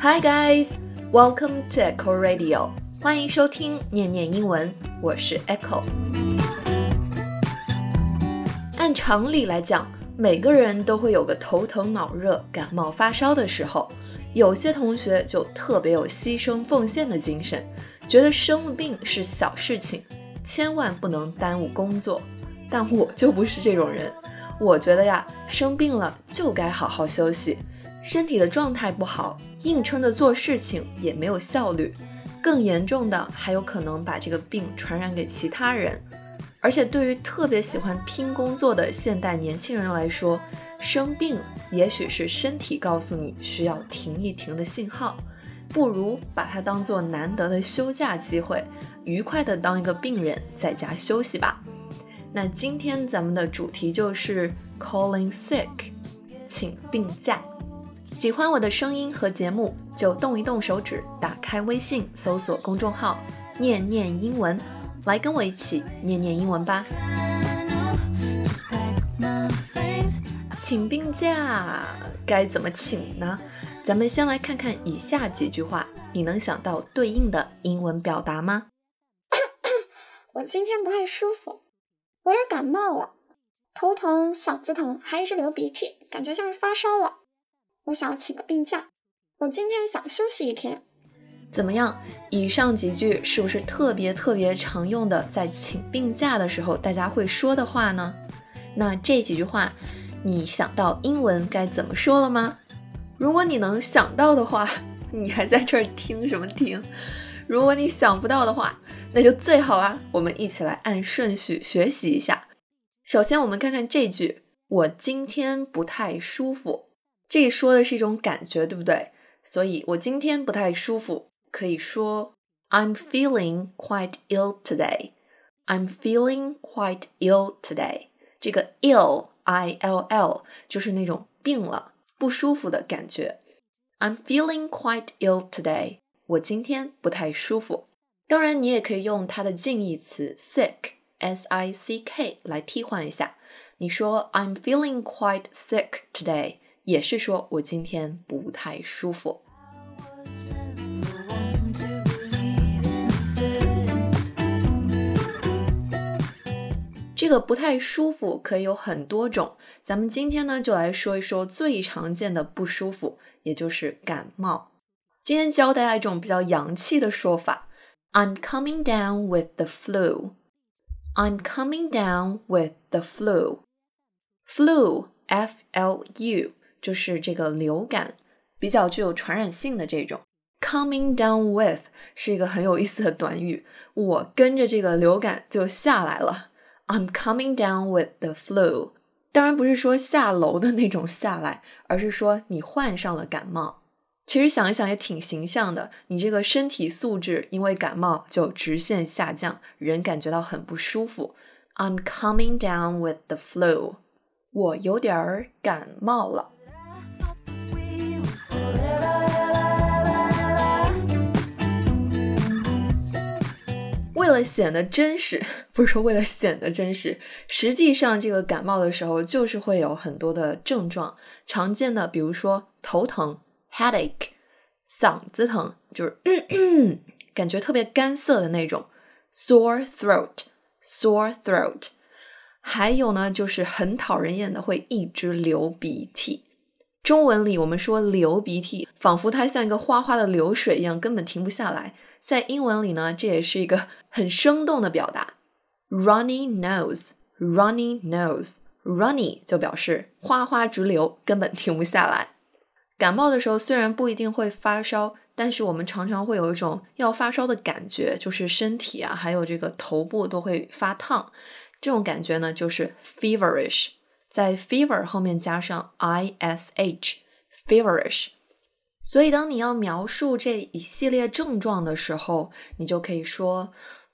Hi guys, welcome to Echo Radio，欢迎收听念念英文，我是 Echo。按常理来讲，每个人都会有个头疼脑热、感冒发烧的时候。有些同学就特别有牺牲奉献的精神，觉得生病是小事情，千万不能耽误工作。但我就不是这种人，我觉得呀，生病了就该好好休息。身体的状态不好，硬撑着做事情也没有效率，更严重的还有可能把这个病传染给其他人。而且对于特别喜欢拼工作的现代年轻人来说，生病也许是身体告诉你需要停一停的信号，不如把它当做难得的休假机会，愉快的当一个病人在家休息吧。那今天咱们的主题就是 calling sick，请病假。喜欢我的声音和节目，就动一动手指，打开微信，搜索公众号“念念英文”，来跟我一起念念英文吧。请病假该怎么请呢？咱们先来看看以下几句话，你能想到对应的英文表达吗？我今天不太舒服，有点感冒了，头疼、嗓子疼，还一直流鼻涕，感觉像是发烧了。我想请个病假，我今天想休息一天，怎么样？以上几句是不是特别特别常用的，在请病假的时候大家会说的话呢？那这几句话，你想到英文该怎么说了吗？如果你能想到的话，你还在这儿听什么听？如果你想不到的话，那就最好啊！我们一起来按顺序学习一下。首先，我们看看这句：我今天不太舒服。这说的是一种感觉，对不对？所以我今天不太舒服，可以说 I'm feeling quite ill today. I'm feeling quite ill today. 这个 ill, I L L 就是那种病了、不舒服的感觉。I'm feeling quite ill today. 我今天不太舒服。当然，你也可以用它的近义词 sick, S I C K 来替换一下。你说 I'm feeling quite sick today. 也是说我今天不太舒服。这个不太舒服可以有很多种，咱们今天呢就来说一说最常见的不舒服，也就是感冒。今天教大家一种比较洋气的说法：I'm coming down with the flu. I'm coming down with the flu. Flu, F-L-U. 就是这个流感比较具有传染性的这种。Coming down with 是一个很有意思的短语，我跟着这个流感就下来了。I'm coming down with the flu，当然不是说下楼的那种下来，而是说你患上了感冒。其实想一想也挺形象的，你这个身体素质因为感冒就直线下降，人感觉到很不舒服。I'm coming down with the flu，我有点儿感冒了。了显得真实，不是说为了显得真实，实际上这个感冒的时候就是会有很多的症状，常见的比如说头疼 （headache）、嗓子疼，就是 感觉特别干涩的那种 （sore throat）、sore throat，还有呢就是很讨人厌的会一直流鼻涕。中文里我们说流鼻涕，仿佛它像一个哗哗的流水一样，根本停不下来。在英文里呢，这也是一个很生动的表达，runny nose，runny nose，runny 就表示哗哗直流，根本停不下来。感冒的时候虽然不一定会发烧，但是我们常常会有一种要发烧的感觉，就是身体啊，还有这个头部都会发烫。这种感觉呢，就是 feverish，在 fever 后面加上 i s h，feverish。所以，当你要描述这一系列症状的时候，你就可以说：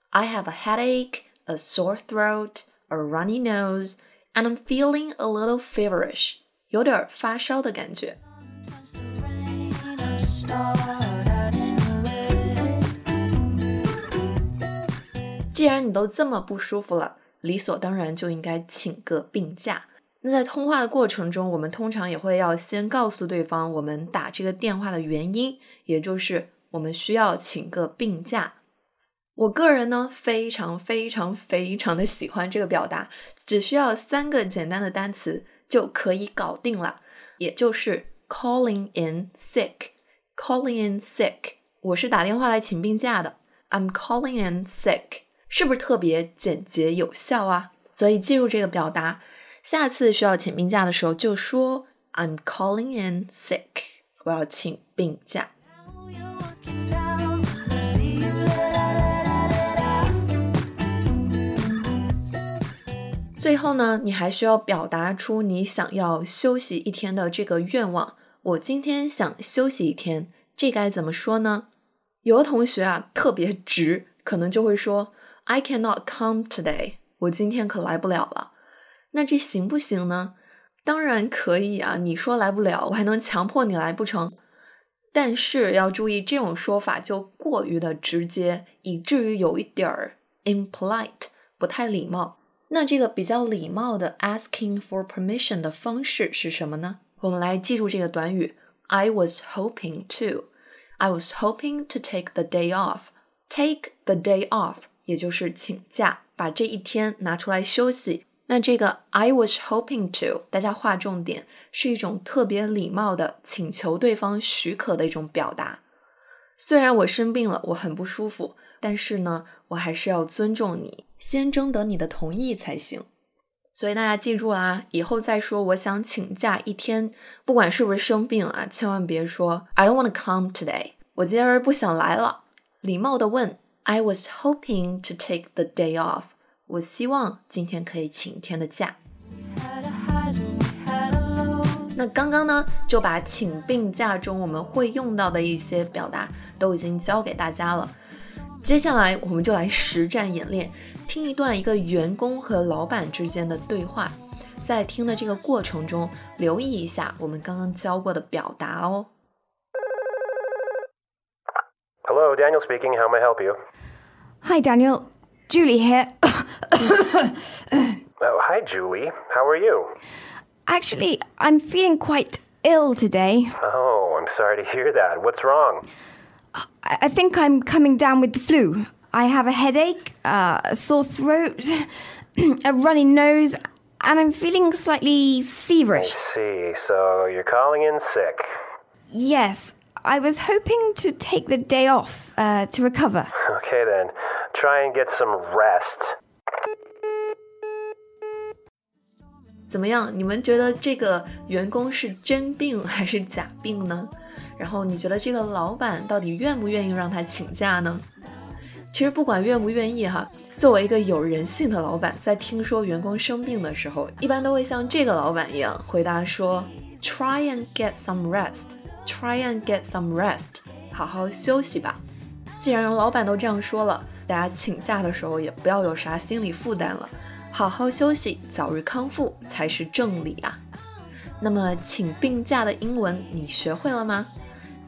I have a headache, a sore throat, a runny nose, and I'm feeling a little feverish，有点发烧的感觉。既然你都这么不舒服了，理所当然就应该请个病假。 那在通话的过程中，我们通常也会要先告诉对方我们打这个电话的原因，也就是我们需要请个病假。我个人呢，非常非常非常的喜欢这个表达，只需要三个简单的单词就可以搞定了，也就是 calling in sick。calling in sick，我是打电话来请病假的。I'm calling in sick，是不是特别简洁有效啊？所以记住这个表达，下次需要请病假的时候就说 I'm calling in sick，我要请病假。最后呢，你还需要表达出你想要休息一天的这个愿望。我今天想休息一天，这该怎么说呢？有的同学啊特别直，可能就会说 I cannot come today，我今天可来不了了。那这行不行呢？当然可以啊，你说来不了，我还能强迫你来不成？但是要注意，这种说法就过于的直接，以至于有一点儿 impolite，不太礼貌。那这个比较礼貌的 asking for permission 的方式是什么呢？我们来记住这个短语：I was hoping to。I was hoping to take the day off. Take the day off，也就是请假，把这一天拿出来休息。那这个 I was hoping to，大家划重点，是一种特别礼貌的请求对方许可的一种表达。虽然我生病了，我很不舒服，但是呢，我还是要尊重你。先征得你的同意才行，所以大家记住啦，以后再说我想请假一天，不管是不是生病啊，千万别说 I don't want to come today，我今儿不想来了。礼貌的问 I was hoping to take the day off，我希望今天可以请一天的假。那刚刚呢，就把请病假中我们会用到的一些表达都已经教给大家了。接下来我们就来实战演练，听一段一个员工和老板之间的对话，在听的这个过程中，留意一下我们刚刚教过的表达哦。Hello, Daniel speaking. How may I help you? Hi, Daniel. Julie here. Oh, hi, Julie. How are you? Actually, I'm feeling quite ill today. Oh, I'm sorry to hear that. What's wrong? I I think I'm coming down with the flu. I have a headache, uh, a sore throat, a runny nose, and I'm feeling slightly feverish. I See, so you're calling in sick. Yes, I was hoping to take the day off uh, to recover. Okay then, try and get some rest. 怎么样？你们觉得这个员工是真病还是假病呢？然后你觉得这个老板到底愿不愿意让他请假呢？其实不管愿不愿意哈，作为一个有人性的老板，在听说员工生病的时候，一般都会像这个老板一样回答说：“Try and get some rest. Try and get some rest. 好好休息吧。”既然老板都这样说了，大家请假的时候也不要有啥心理负担了，好好休息，早日康复才是正理啊。那么请病假的英文你学会了吗？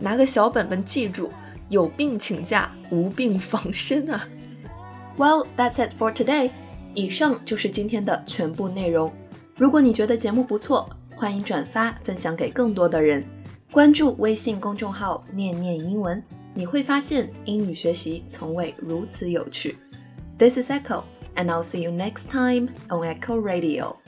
拿个小本本记住，有病请假，无病防身啊。Well, that's it for today. 以上就是今天的全部内容。如果你觉得节目不错，欢迎转发分享给更多的人。关注微信公众号“念念英文”，你会发现英语学习从未如此有趣。This is Echo, and I'll see you next time on Echo Radio.